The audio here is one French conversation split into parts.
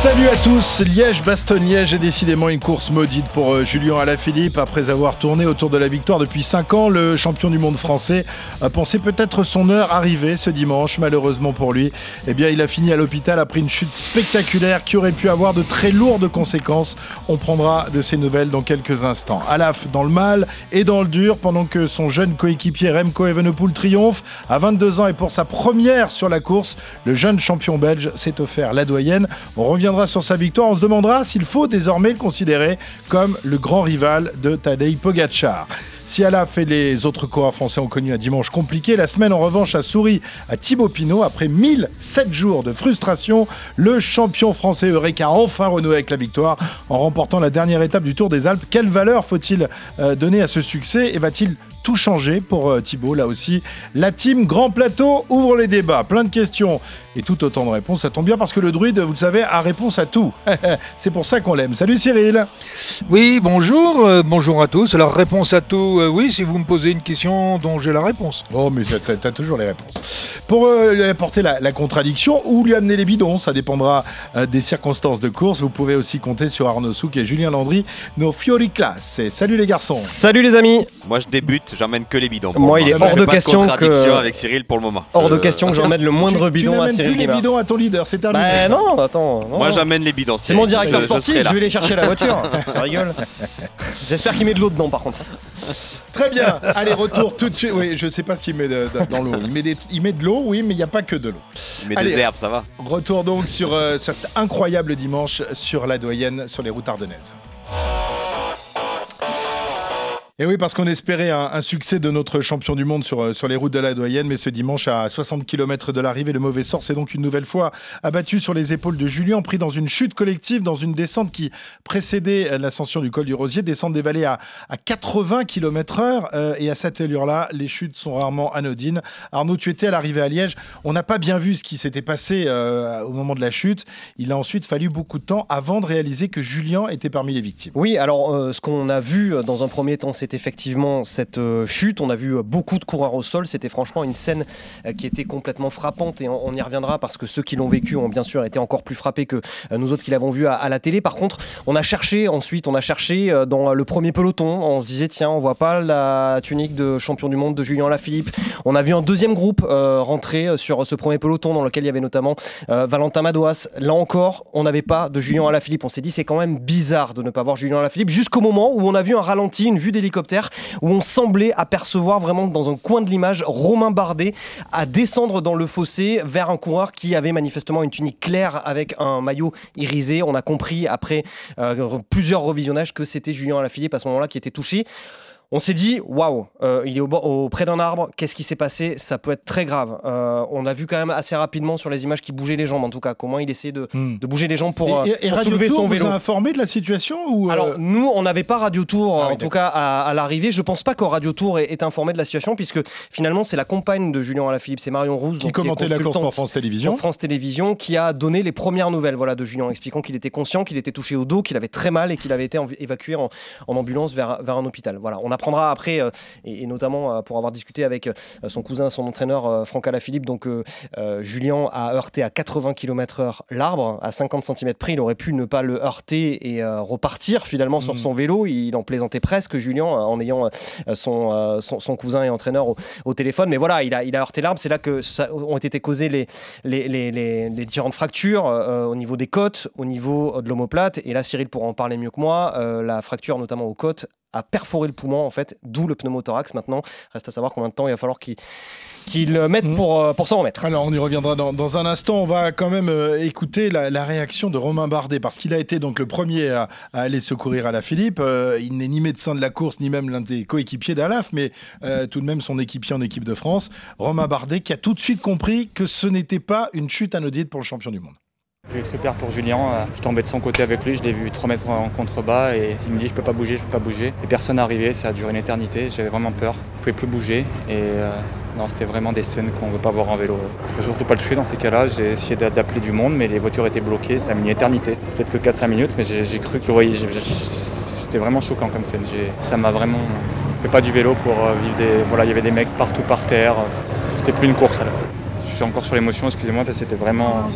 Salut à tous, Liège-Bastogne-Liège est décidément une course maudite pour euh, Julien Alaphilippe. Après avoir tourné autour de la victoire depuis 5 ans, le champion du monde français a pensé peut-être son heure arriver ce dimanche. Malheureusement pour lui, eh bien, il a fini à l'hôpital après une chute spectaculaire qui aurait pu avoir de très lourdes conséquences. On prendra de ses nouvelles dans quelques instants. Alaf dans le mal et dans le dur pendant que son jeune coéquipier Remco Evenepoel triomphe à 22 ans et pour sa première sur la course, le jeune champion belge s'est offert la doyenne. On reviendra sur sa victoire. On se demandera s'il faut désormais le considérer comme le grand rival de Tadej Pogacar. Si Alaf et les autres coureurs français ont connu un dimanche compliqué, la semaine en revanche a souri à Thibaut Pinot. Après 1007 jours de frustration, le champion français Eureka a enfin renoué avec la victoire en remportant la dernière étape du Tour des Alpes. Quelle valeur faut-il euh, donner à ce succès et va-t-il tout changer pour euh, Thibaut Là aussi, la team Grand Plateau ouvre les débats. Plein de questions et tout autant de réponses. Ça tombe bien parce que le druide, vous le savez, a réponse à tout. C'est pour ça qu'on l'aime. Salut Cyril. Oui, bonjour. euh, bonjour à tous. Alors, réponse à tout, euh, oui, si vous me posez une question dont j'ai la réponse. Oh, mais t'as- t'as toujours les réponses. Pour euh, lui apporter la, la contradiction ou lui amener les bidons, ça dépendra euh, des circonstances de course. Vous pouvez aussi compter sur Arnaud Souk et Julien Landry, nos Fiori Class. Salut les garçons. Salut les amis Moi, je débute, j'emmène que les bidons. Moi, il est hors de question que- avec Cyril pour le moment. Hors de Je- question que j'emmène le moindre tu, tu bidon à n'amènes Cyril plus les bidons à ton leader, c'est terminé. Bah non, attends. non, Moi, j'amène les bidons. C'est mon directeur sportif, je, vais aller chercher la voiture. Rigole. J'espère qu'il met de l'eau dedans par contre. Très bien. Allez, retour tout de suite. Oui, je sais pas ce qu'il met de- de- dans l'eau. Il met, des- il met de l'eau, oui, mais il n'y a pas que de l'eau. Mais Allez. des herbes, ça va. Retour donc sur euh, cet incroyable dimanche sur la doyenne, sur les routes ardennaises. Et oui, parce qu'on espérait un, succès de notre champion du monde sur, euh, sur les routes de la doyenne, mais ce dimanche, à 60 km de l'arrivée, le mauvais sort s'est donc une nouvelle fois abattu sur les épaules de Julien, pris dans une chute collective, dans une descente qui précédait euh, l'ascension du col du Rosier, descente des vallées à, à 80 km heure. euh, et à cette allure-là, les chutes sont rarement anodines. Arnaud, tu étais à l'arrivée à Liège. On n'a pas bien vu ce qui s'était passé au moment de la chute. Il a ensuite fallu beaucoup de temps avant de réaliser que Julien était parmi les victimes. Oui, alors ce qu'on a vu dans un premier temps, c'est effectivement cette euh, chute. On a vu euh, beaucoup de coureurs au sol. C'était franchement une scène euh, qui était complètement frappante et on, y reviendra parce que ceux qui l'ont vécu ont bien sûr été encore plus frappés que nous autres qui l'avons vu à, la télé. Par contre, on a cherché ensuite, on a cherché dans le premier peloton. On se disait tiens, on voit pas la tunique de champion du monde de Julien Lafilippe. On a vu un deuxième groupe rentrer sur ce premier peloton dans lequel il y avait notamment Valentin Madouas. Là encore, on n'avait pas de Julien Alaphilippe. On s'est dit c'est quand même bizarre de ne pas voir Julien Alaphilippe jusqu'au moment où on a vu un ralenti, une vue d'hélicoptère, où on semblait apercevoir vraiment dans un coin de l'image Romain Bardet à descendre dans le fossé vers un coureur qui avait manifestement une tunique claire avec un maillot irisé. On a compris après euh, plusieurs revisionnages que c'était Julien Alaphilippe à ce moment-là qui était touché. On s'est dit, waouh, euh, il est au, auprès d'un arbre, qu'est-ce qui s'est passé? Ça peut être très grave. Euh, on a vu quand même assez rapidement sur les images qu'il bougeait les jambes, en tout cas, comment il essayait de, Hmm. de bouger les jambes pour, et, euh, et- et pour Radio soulever Tour son vous vélo. a informé de la situation ou euh, Alors nous, on n'avait pas Radio Tour, Ah oui, en tout cas à, à l'arrivée. Je pense pas que Radio Tour ait, ait informé de la situation, puisque finalement c'est la compagne de Julien Alaphilippe, c'est Marion Rousse, qui donc, commentait la course pour France Télévisions sur France Télévisions, qui a donné les premières nouvelles voilà, de Julien, expliquant qu'il était conscient, qu'il était touché au dos, qu'il avait très mal et qu'il avait été évacué en, en ambulance vers, vers un hôpital. Voilà, on apprendra après, euh, et, et notamment euh, pour avoir discuté avec euh, son cousin, son entraîneur Franck Alaphilippe, donc Julien a heurté à 80 km/h l'arbre, à 50 cm près, il aurait pu ne pas le heurter et repartir finalement sur Mhm. son vélo. Il en plaisantait presque, Julien, en ayant son, son, son cousin et entraîneur au, au téléphone. Mais voilà, il a, il a heurté l'arbre. C'est là que ça, ont été causées les, les, les, les- les différentes fractures euh, au niveau des côtes, au niveau de l'omoplate. Et là, Cyril pourra en parler mieux que moi. Euh, la fracture, notamment aux côtes, a perforé le poumon, en fait, d'où le pneumothorax. Maintenant, reste à savoir combien de temps il va falloir qu'il le mette pour, euh, pour s'en remettre. Alors, on y reviendra dans, dans un instant. On va quand même euh, écouter la, la réaction de Romain Bardet, parce qu'il a été donc le premier à, à aller secourir à la Philippe. Euh, il n'est ni médecin de la course, ni même l'un des coéquipiers d'Alaf, mais euh, tout de même son équipier en équipe de France. Romain Bardet qui a tout de suite compris que ce n'était pas une chute anodine pour le champion du monde. J'ai eu très peur pour Julien, euh, je tombais de son côté avec lui, je l'ai vu 3 mètres en contrebas et il me dit je peux pas bouger, je peux pas bouger. Et personne n'est arrivé, ça a duré une éternité, j'avais vraiment peur, je pouvais plus bouger et euh, non, c'était vraiment des scènes qu'on veut pas voir en vélo. Faut surtout pas le toucher dans ces cas-là, j'ai essayé d'appeler du monde mais les voitures étaient bloquées, ça a mis une éternité. C'est peut-être que 4-5 minutes mais j'ai cru que c'était vraiment choquant comme scène. Ça m'a vraiment fait pas du vélo pour euh, vivre des. Voilà, il y avait des mecs partout par terre. C'était plus une course alors. Je suis encore sur l'émotion, excusez-moi, parce que c'était vraiment.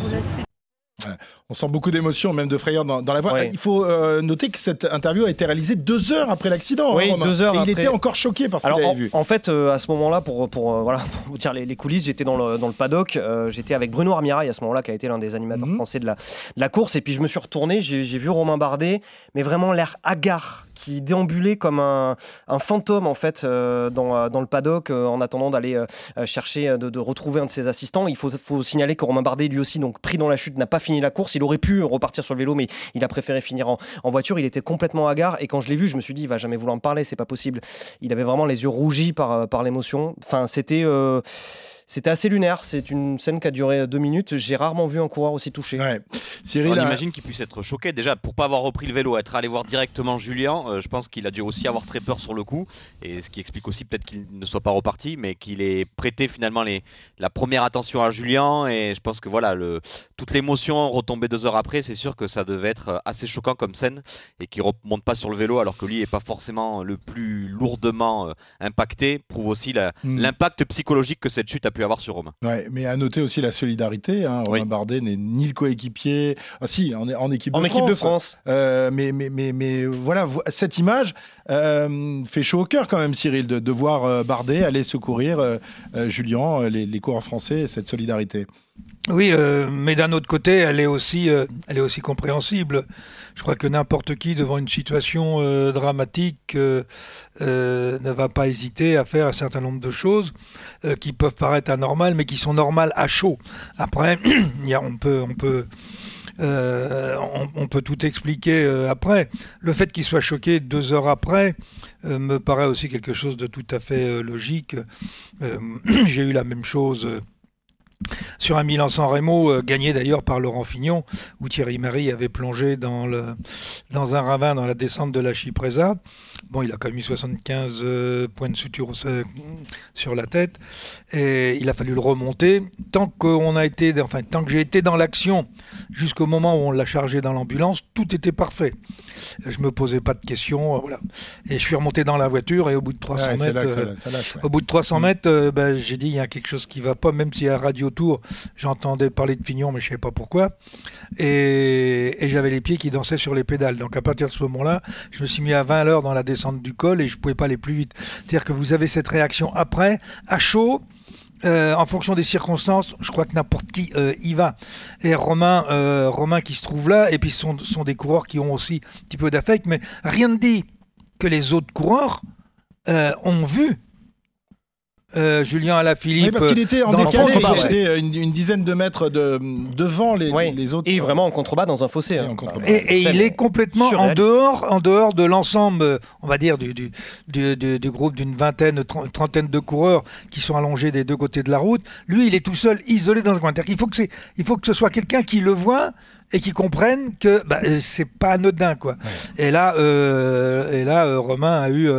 On sent beaucoup d'émotion, même de frayeur dans, la voix. Il faut euh, noter que cette interview a été réalisée deux heures après l'accident. Oui, deux heures. Et il était encore choqué parce qu'il avait vu. En fait, euh, à ce moment-là, pour, pour, voilà, vous dire les, coulisses, j'étais dans le, dans le paddock. j'étais avec Bruno Armirail à ce moment-là, qui a été l'un des animateurs mhm. français de la, de la, course. Et puis je me suis retourné, j'ai vu Romain Bardet, mais vraiment l'air hagard qui déambulait comme un, fantôme en fait euh, dans, dans, le paddock euh, en attendant d'aller euh, chercher de, retrouver un de ses assistants. Il faut, signaler que Romain Bardet lui aussi donc pris dans la chute n'a pas fini la course. Il aurait pu repartir sur le vélo mais il a préféré finir en, en voiture. Il était complètement hagard et quand je l'ai vu je me suis dit il va jamais vouloir me parler c'est pas possible. Il avait vraiment les yeux rougis par, par l'émotion. Enfin c'était c'était assez lunaire. C'est une scène qui a duré deux minutes. J'ai rarement vu un coureur aussi touché. Cyril, on imagine qu'il puisse être choqué. Déjà, pour pas avoir repris le vélo, être allé voir directement Julien, euh, je pense qu'il a dû aussi avoir très peur sur le coup. Et ce qui explique aussi peut-être qu'il ne soit pas reparti, mais qu'il ait prêté finalement les, la première attention à Julien. Et je pense que voilà, le, toute l'émotion retombée deux heures après, c'est sûr que ça devait être assez choquant comme scène et qu'il remonte pas sur le vélo alors que lui n'est pas forcément le plus lourdement euh, impacté, prouve aussi hmm. l'impact psychologique que cette chute a pu avoir sur Romain. Ouais, mais à noter aussi la solidarité. Hein. Romain Bardet n'est ni le coéquipier. Ah, si, en, en équipe de en France. équipe de France. Euh, mais, mais, mais, mais voilà, cette image euh, fait chaud au cœur quand même, Cyril, de, de voir euh, Bardet aller secourir Julien, les, les coureurs français, cette solidarité. Oui, mais d'un autre côté, elle est aussi, elle est aussi compréhensible. Je crois que n'importe qui, devant une situation euh, dramatique, euh, euh, ne va pas hésiter à faire un certain nombre de choses qui peuvent paraître anormales, mais qui sont normales à chaud. Après, on peut, on peut, on, peut tout expliquer après. Le fait qu'il soit choqué deux heures après me paraît aussi quelque chose de tout à fait logique. J'ai eu la même chose sur un Milan-San Remo, euh, gagné d'ailleurs par Laurent Fignon, où Thierry Marie avait plongé dans, le, dans un ravin dans la descente de la Chipresa. Bon, il a quand même eu 75 euh, points de suture sur la tête, et il a fallu le remonter. Tant qu'on a été, enfin, tant que j'ai été dans l'action, jusqu'au moment où on l'a chargé dans l'ambulance, tout était parfait. Je me posais pas de questions, euh, voilà. Et je suis remonté dans la voiture, et au bout de 300 mètres, au bout de 300 mètres, ben, j'ai dit il y a quelque chose qui va pas, même si à radio j'entendais parler de Fignon, mais je ne savais pas pourquoi. Et, j'avais les pieds qui dansaient sur les pédales. Donc à partir de ce moment-là, je me suis mis à 20 heures dans la descente du col et je ne pouvais pas aller plus vite. C'est-à-dire que vous avez cette réaction après, à chaud. Euh, en fonction des circonstances, je crois que n'importe qui euh, y va. Et Romain, euh, Romain qui se trouve là, et puis ce sont, sont des coureurs qui ont aussi un petit peu d'affect, mais rien ne dit que les autres coureurs ont vu euh, Julien Alaphilippe. Oui, parce qu'il était en décalé, il était une, dizaine de mètres de, devant les, les, autres. Et vraiment en contrebas dans un fossé. Hein. Et, il est complètement en dehors, en dehors de l'ensemble, on va dire, du, du, du, groupe d'une vingtaine, trentaine de coureurs qui sont allongés des deux côtés de la route. Lui, il est tout seul, isolé dans un coin. Il faut que, il faut que ce soit quelqu'un qui le voit et qui comprennent que bah, euh, c'est pas anodin quoi. Et là, euh, et là, euh, Romain a eu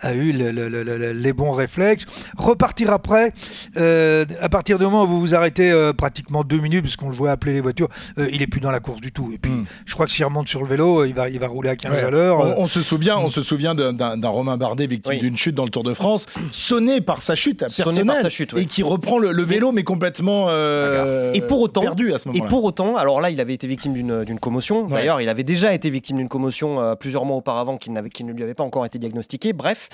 a eu les bons réflexes. Repartir après, à partir du moment où vous vous arrêtez pratiquement deux minutes, parce qu'on le voit appeler les voitures, il est plus dans la course du tout. Et puis, hmm. je crois que s'il remonte sur le vélo, il va il va rouler à 15 à l'heure. On, se souvient, on hmm. se souvient d'un Romain Bardet victime d'une chute dans le Tour de France, sonné par sa chute personnelle, par sa chute, et qui reprend le, vélo mais complètement et pour autant perdu à ce moment-là. Et pour autant, alors là, il avait été victime d'une commotion. D'ailleurs, il avait déjà été victime d'une commotion euh, plusieurs mois auparavant qui, ne lui avait pas encore été diagnostiqué. Bref,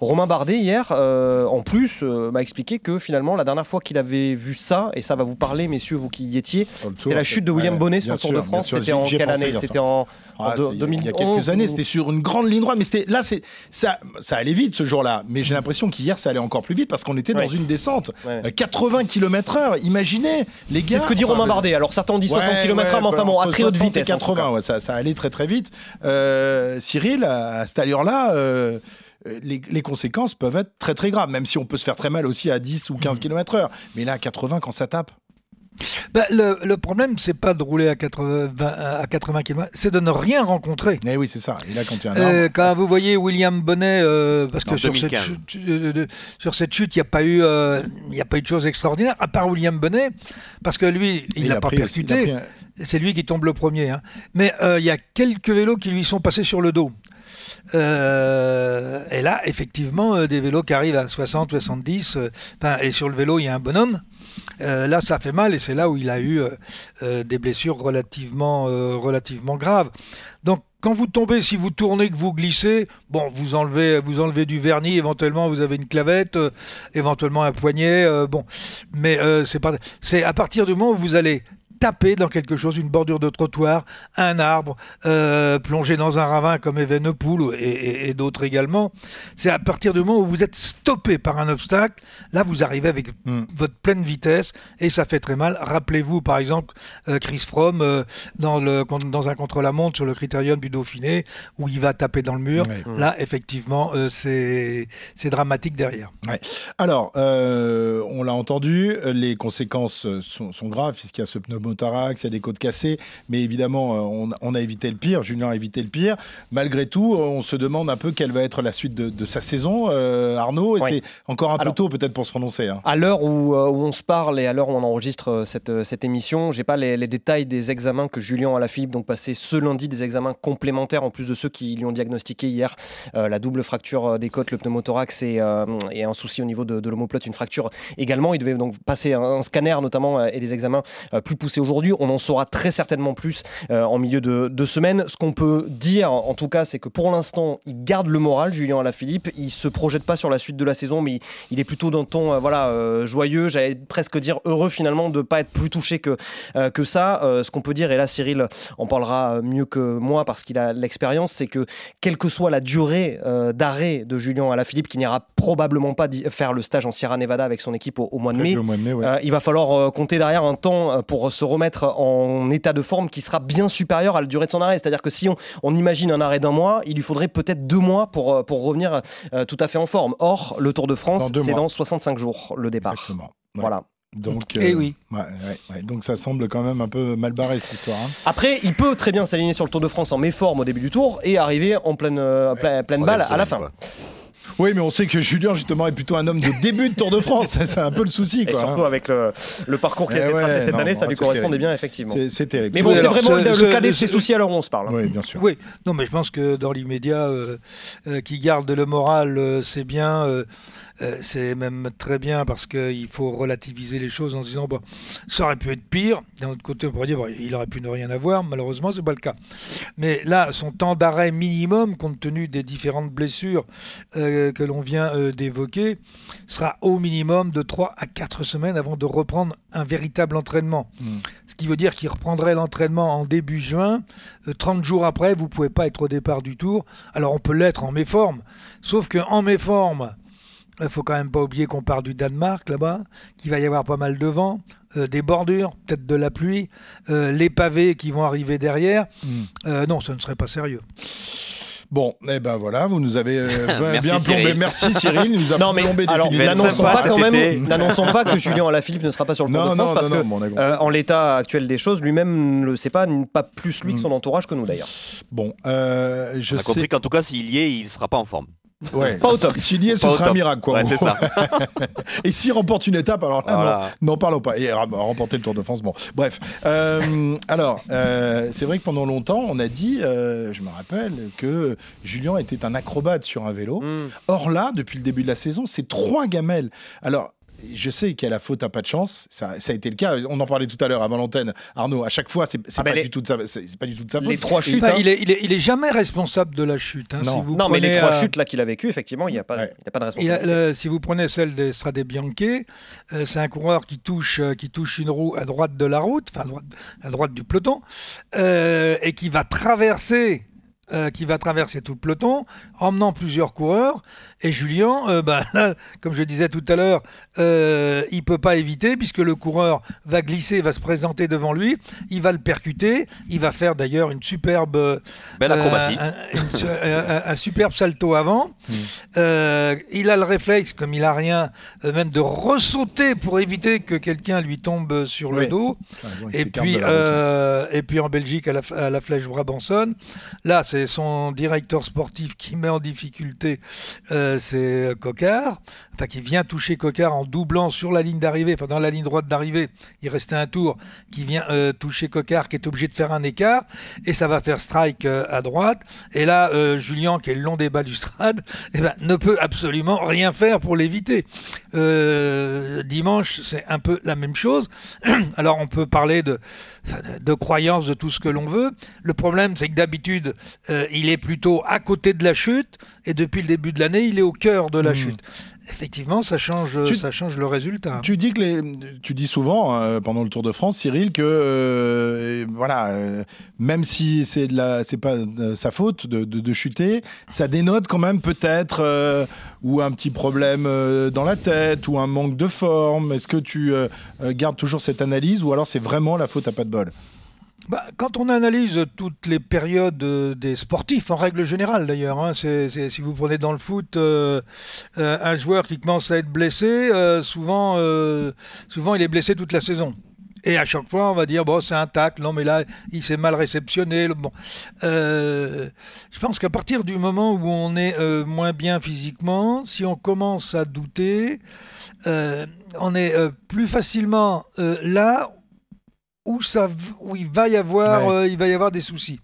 Romain Bardet, hier, euh, en plus, euh, m'a expliqué que finalement, la dernière fois qu'il avait vu ça, et ça va vous parler, messieurs, vous qui y étiez, c'était la chute de William Bonnet sur le Tour de France. C'était en quelle année C'était en, ah, Il y a quelques années, c'était sur une grande ligne droite. Mais c'était là, ça, ça allait vite ce jour-là. Mais j'ai l'impression qu'hier, ça allait encore plus vite parce qu'on était dans une descente. 80 km/h. Imaginez, les gars. C'est ce que dit Romain Bardet. Alors certains disent 60 km/h, mais enfin bon, à très haute vitesse. 80, ça, ça, allait très très vite. Euh, Cyril, à, cette allure-là, euh, les, les, conséquences peuvent être très très graves, même si on peut se faire très mal aussi à 10 ou 15 km/h. Mais là, à 80, quand ça tape. Bah, le, le problème, c'est pas de rouler à 80, à 80 km, c'est de ne rien rencontrer. Eh oui, c'est ça. Et là, quand Euh, quand vous voyez William Bonnet, euh, parce que En sur cette, 2015. chute, euh, sur cette chute, il n'y a pas eu, euh, il n'y a pas eu de choses extraordinaires, à part William Bonnet, parce que lui, il n'a a pas pris percuté. un- C'est lui qui tombe le premier. hein. Mais euh, il y a quelques vélos qui lui sont passés sur le dos. Euh, et là, effectivement, euh, des vélos qui arrivent à 60, 70, euh, enfin, et sur le vélo, il y a un bonhomme. Euh, là, ça fait mal et c'est là où il a eu euh, euh, des blessures relativement, relativement graves. Donc, quand vous tombez, si vous tournez, que vous glissez, bon, vous enlevez, vous enlevez du vernis, éventuellement vous avez une clavette, éventuellement un poignet, bon, mais c'est pas, c'est à partir du moment où vous allez taper dans quelque chose, une bordure de trottoir, un arbre, euh, plonger dans un ravin comme Evenepoel et, et- et d'autres également. C'est à partir du moment où vous êtes stoppé par un obstacle, là vous arrivez avec Hmm. votre pleine vitesse et ça fait très mal. Rappelez-vous par exemple euh, Chris Froome euh, dans, le, dans un contre-la-montre sur le critérium du Dauphiné où il va taper dans le mur. Ouais. Là effectivement euh, c'est dramatique derrière. Alors, euh, on l'a entendu, les conséquences sont, sont graves puisqu'il y a ce pneumothorax, il y a des côtes cassées, mais évidemment, euh, on, on a évité le pire, Julien a évité le pire. Malgré tout, on se demande un peu quelle va être la suite de, de sa saison, euh, Arnaud, et Ouais. c'est encore un peu Alors- tôt peut-être pour se prononcer. hein. À l'heure où, euh, où on se parle et à l'heure où on enregistre euh, cette, euh, cette émission, j'ai pas les, les détails des examens que Julien Alaphilippe donc passé ce lundi, des examens complémentaires en plus de ceux qui lui ont diagnostiqué hier euh, la double fracture euh, des côtes, le pneumothorax et, euh, et un souci au niveau de, de l'omoplate, une fracture également. Il devait donc passer un, un scanner notamment euh, et des examens euh, plus poussés aujourd'hui. On en saura très certainement plus euh, en milieu de, de semaine. Ce qu'on peut dire en tout cas, c'est que pour l'instant, il garde le moral, Julien Alaphilippe. Il se projette pas sur la suite de la saison, mais il, il est plutôt d'un ton euh, voilà, euh, joyeux, j'allais presque dire heureux finalement de ne pas être plus touché que, que ça. Ce qu'on peut dire, et là Cyril en parlera mieux que moi parce qu'il a l'expérience, c'est que quelle que soit la durée d'arrêt de Julien Alaphilippe, qui n'ira probablement pas faire le stage en Sierra Nevada avec son équipe au, au mois de mai, Au mois de mai, ouais. il va falloir compter derrière un temps pour se remettre en état de forme qui sera bien supérieur à la durée de son arrêt. C'est-à-dire que si on, on imagine un arrêt d'un mois, il lui faudrait peut-être deux mois pour, euh, pour revenir euh, tout à fait en forme. Or, le Tour de France, c'est dans 65 jours le départ. Exactement. Ouais. Voilà. Donc, Eh oui. ouais, ouais, ouais. Donc ça semble quand même un peu mal barré cette histoire. hein. Après, il peut très bien s'aligner sur le Tour de France en méforme au début du tour et arriver en pleine, euh, pleine, pleine balle à la fin. Oui, mais on sait que Julien justement est plutôt un homme de début de Tour de France. c'est un peu le souci. Et Quoi, surtout hein. avec le, le parcours qui a Eh tracé ouais, cette non, année, non, ça lui correspondait terrible. bien effectivement. C'est- terrible. Mais bon, Oui, c'est vraiment ce- le, cadet de ses soucis alors on se parle. hein. Oui, bien sûr. Oui, non, mais je pense que dans l'immédiat, euh, euh, qui garde le moral, euh, c'est bien. Euh, c'est même très bien parce qu'il faut relativiser les choses en se disant bon, ça aurait pu être pire. D'un autre côté, on pourrait dire bon, il aurait pu ne rien avoir. Malheureusement, c'est pas le cas. Mais là, son temps d'arrêt minimum, compte tenu des différentes blessures euh, que l'on vient euh, d'évoquer, sera au minimum de 3 à 4 semaines avant de reprendre un véritable entraînement. Mm. Ce qui veut dire qu'il reprendrait l'entraînement en début juin. Euh, 30 jours après, vous pouvez pas être au départ du tour. Alors on peut l'être en méforme, sauf qu'en méforme, il faut quand même pas oublier qu'on part du Danemark là-bas, qu'il va y avoir pas mal de vent, euh, des bordures, peut-être de la pluie, euh, les pavés qui vont arriver derrière. Mm. Euh, non, ce ne serait pas sérieux. Bon, eh ben voilà, vous nous avez euh, Merci, bien plombé. Cyril. Merci Cyril, il nous a Non mais plombé alors n'annonçons pas quand même, n'annonçons pas que Julien Alaphilippe ne sera pas sur le Tour Non, de France non, parce non, que bon. Euh, en l'état actuel des choses, lui-même ne le sait pas, pas plus lui que Mm. son entourage que nous d'ailleurs. Bon, euh, je On a sais. compris qu'en tout cas, s'il y est, il ne sera pas en forme. Ouais. Pas au top. S'il y est, ce sera un miracle, quoi. Ouais, c'est ça. Et s'il remporte une étape, alors là, non, Voilà. N'en parlons pas. Et ra- remporter le Tour de France, bon. Bref. Euh, alors, euh, c'est vrai que pendant longtemps, on a dit, euh, je me rappelle, que Julien était un acrobate sur un vélo. Mm. Or là, depuis le début de la saison, c'est trois gamelles. Alors. Je sais qu'à la faute, t'as pas de chance. Ça, ça a été le cas. On en parlait tout à l'heure avant l'antenne. Arnaud, à chaque fois, c'est Ah, pas, les- du tout de sa- c'est- c'est pas du tout de sa faute. Les trois chutes. Hein. il, est, il, est, il est jamais responsable de la chute. hein. Non. Si vous Non, mais les trois euh, chutes là qu'il a vécues, effectivement, il n'y a, pas- Ouais. il y a pas de a- responsabilité. le- si vous prenez celle des Strade Bianche, euh, c'est un coureur qui touche, euh, qui touche une roue à droite de la route, enfin à droite, à droite du peloton, euh, et qui va traverser euh, qui va traverser tout le peloton, emmenant plusieurs coureurs. Et Julien, euh, bah, là, comme je disais tout à l'heure, euh, il peut pas éviter puisque le coureur va glisser, va se présenter devant lui, il va le percuter, il va faire d'ailleurs une superbe, Belle acrobatie. un, une- un- un superbe salto avant. Hmm. Euh, il a le réflexe, comme il a rien, euh, même de ressauter pour éviter que quelqu'un lui tombe sur le Oui. dos. Il Et puis, euh, et puis en Belgique, à la, à la Flèche Brabançonne, là, c'est son directeur sportif qui met en difficulté, euh, c'est Cocard, enfin qui vient toucher Cocard en doublant sur la ligne d'arrivée, enfin dans la ligne droite d'arrivée, il restait un tour, qui vient euh, toucher Cocard, qui est obligé de faire un écart, et ça va faire strike euh, à droite. Et là, euh, Julien, qui est le long des balustrades, eh ben, ne peut absolument rien faire pour l'éviter. Dimanche, c'est un peu la même chose. Alors on peut parler de, de, croyances, de tout ce que l'on veut. Le problème, c'est que d'habitude, il est plutôt à côté de la chute, et depuis le début de l'année, il est au cœur de la Mhm. chute. Effectivement, ça change, Tu- ça change le résultat. Tu dis que les, tu dis souvent euh, pendant le Tour de France, Cyril, que euh, voilà, euh, même si c'est de la, c'est pas sa faute de, de- de chuter, ça dénote quand même peut-être ou un petit problème dans la tête ou un manque de forme. Est-ce que tu gardes toujours cette analyse ou alors c'est vraiment la faute à pas de bol? Bah, quand on analyse toutes les périodes euh, des sportifs, en règle générale d'ailleurs, hein, si vous prenez dans le foot euh, euh, un joueur qui commence à être blessé, souvent, souvent il est blessé toute la saison. Et à chaque fois, on va dire, bon, c'est un tacle, non, mais là, il s'est mal réceptionné. Bon. Je pense qu'à partir du moment où on est moins bien physiquement, si on commence à douter, on est plus facilement là où, ça, où il, va y avoir, Ouais. euh, il va y avoir des soucis.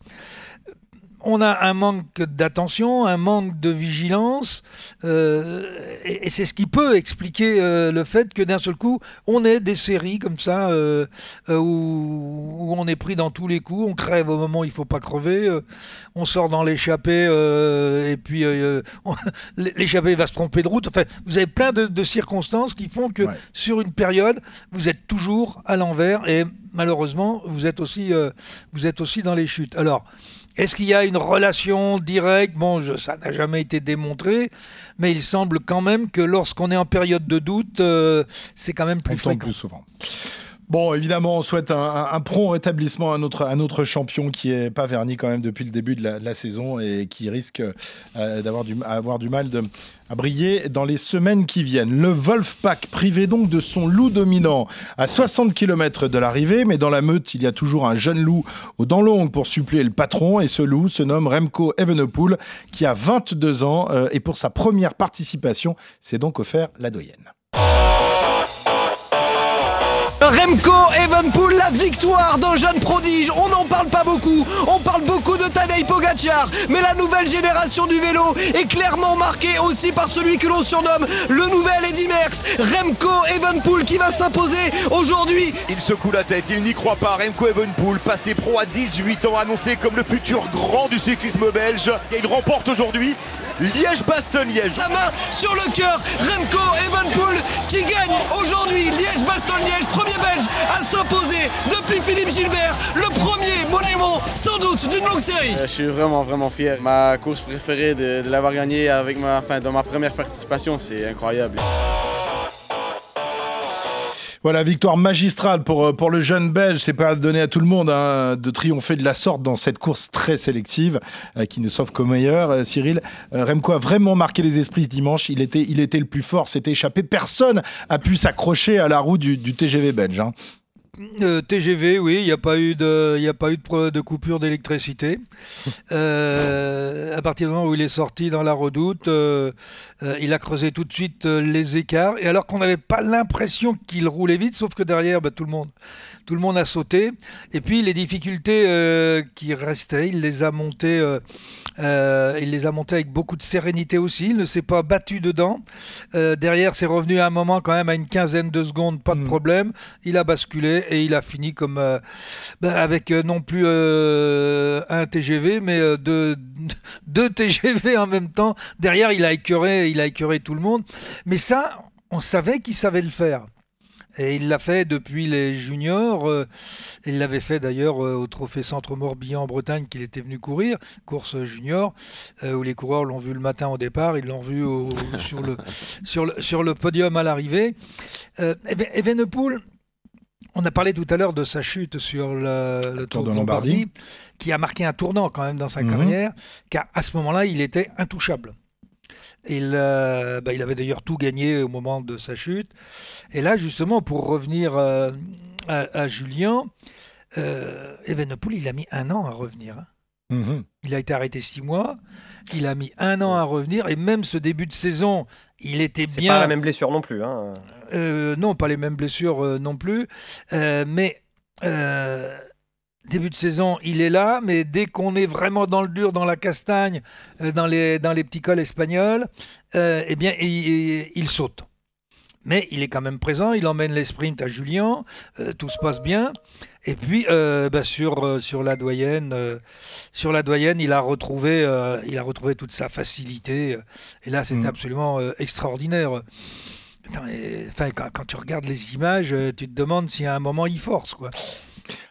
On a un manque d'attention, un manque de vigilance, euh, et, et c'est ce qui peut expliquer euh, le fait que d'un seul coup, on ait des séries comme ça, euh, où, où on est pris dans tous les coups, on crève au moment où il faut pas crever, on sort dans l'échappée, et puis l'échappée va se tromper de route. Enfin, vous avez plein de, de circonstances qui font que Ouais. sur une période, vous êtes toujours à l'envers, et malheureusement, vous êtes aussi, vous êtes aussi dans les chutes. Alors, est-ce qu'il y a une relation directe? Bon, je- ça n'a jamais été démontré, mais il semble quand même que lorsqu'on est en période de doute, euh, c'est quand même plus On fréquent. plus souvent. Bon, évidemment, on souhaite un, prompt rétablissement à notre, champion qui est pas verni quand même depuis le début de la, saison et qui risque euh, d'avoir du, mal à briller dans les semaines qui viennent. Le Wolfpack privé donc de son loup dominant à 60 km de l'arrivée, mais dans la meute, il y a toujours un jeune loup aux dents longues pour suppléer le patron et ce loup se nomme Remco Evenepoel qui a 22 ans euh, et pour sa première participation, c'est donc offert la doyenne. Remco Evenpool, la victoire d'un jeune prodige. On n'en parle pas beaucoup. On parle beaucoup de Tadej Pogacar. Mais la nouvelle génération du vélo est clairement marquée aussi par celui que l'on surnomme le nouvel Eddy Merckx. Remco Evenpool qui va s'imposer aujourd'hui. Il secoue la tête, il n'y croit pas. Remco Evenepoel, passé pro à 18 ans, annoncé comme le futur grand du cyclisme belge. Et il remporte aujourd'hui Liège-Bastogne-Liège. La main sur le cœur, Remco Evenpool qui gagne aujourd'hui Liège-Bastogne-Liège, premier belge à s'imposer depuis Philippe Gilbert, le premier monument sans doute d'une longue série. Euh, Je suis vraiment vraiment fier. Ma course préférée de, de l'avoir gagnée avec ma, enfin, dans ma première participation, c'est incroyable. Voilà, victoire magistrale pour, euh, pour le jeune Belge. C'est pas donné à tout le monde hein, de triompher de la sorte dans cette course très sélective euh, qui ne sauve qu'au meilleur. Euh, Cyril, Remco a vraiment marqué les esprits ce dimanche. Il était, il était le plus fort, c'était échappé. Personne a pu s'accrocher à la roue du, du TGV belge. hein. Euh, TGV, oui, il n'y a pas eu de, il y a pas eu de, pro- de coupure d'électricité. Euh, à partir du moment où il est sorti dans la redoute, euh, il a creusé tout de suite les écarts. Et alors qu'on n'avait pas l'impression qu'il roulait vite, sauf que derrière, bah, tout le monde, tout le monde a sauté. Et puis les difficultés qui restaient, il les a montées. il les a montées avec beaucoup de sérénité aussi. Il ne s'est pas battu dedans. Derrière, c'est revenu à un moment quand même à une quinzaine de secondes, pas de Mm. problème. Il a basculé et il a fini comme euh, ben, avec euh, non plus euh, un TGV, mais deux, deux TGV en même temps. Derrière, il a écœuré, il a écœuré tout le monde. Mais ça, on savait qu'il savait le faire. Et il l'a fait depuis les juniors. euh, il l'avait fait d'ailleurs euh, au Trophée Centre Morbihan en Bretagne qu'il était venu courir, course junior, euh, où les coureurs l'ont vu le matin au départ, ils l'ont vu au- sur, le, sur, le, sur le podium à l'arrivée. Even- Evenepoel, on a parlé tout à l'heure de sa chute sur le, le Tour, de Lombardie. Lombardie, qui a marqué un tournant quand même dans sa Mhm. carrière, car à ce moment-là, il était intouchable. Il, euh, bah, il avait d'ailleurs tout gagné au moment de sa chute. Et là, justement, pour revenir euh, à, à Julien, euh, Evenepoel, il a mis un an à revenir. hein. Mhm. Il a été arrêté six mois. Il a mis un an à revenir. Et même ce début de saison, il était C'est bien. pas la même blessure non plus. Hein. Euh, non, pas les mêmes blessures euh, non plus. Euh, mais euh, début de saison, il est là. Mais dès qu'on est vraiment dans le dur, dans la castagne, euh, dans, les, dans les petits cols espagnols, euh, eh bien, il, il- il saute. Mais il est quand même présent. Il emmène les sprints à Julien. euh, tout se passe bien. Et puis euh, bah, sur, euh, sur la doyenne, euh, sur la doyenne, il a retrouvé, euh, il a retrouvé toute sa facilité. euh, Et là, c'était Mhm. absolument euh, extraordinaire. Attends, et- Enfin, quand, quand tu regardes les images, euh, tu te demandes si à un moment il force, quoi.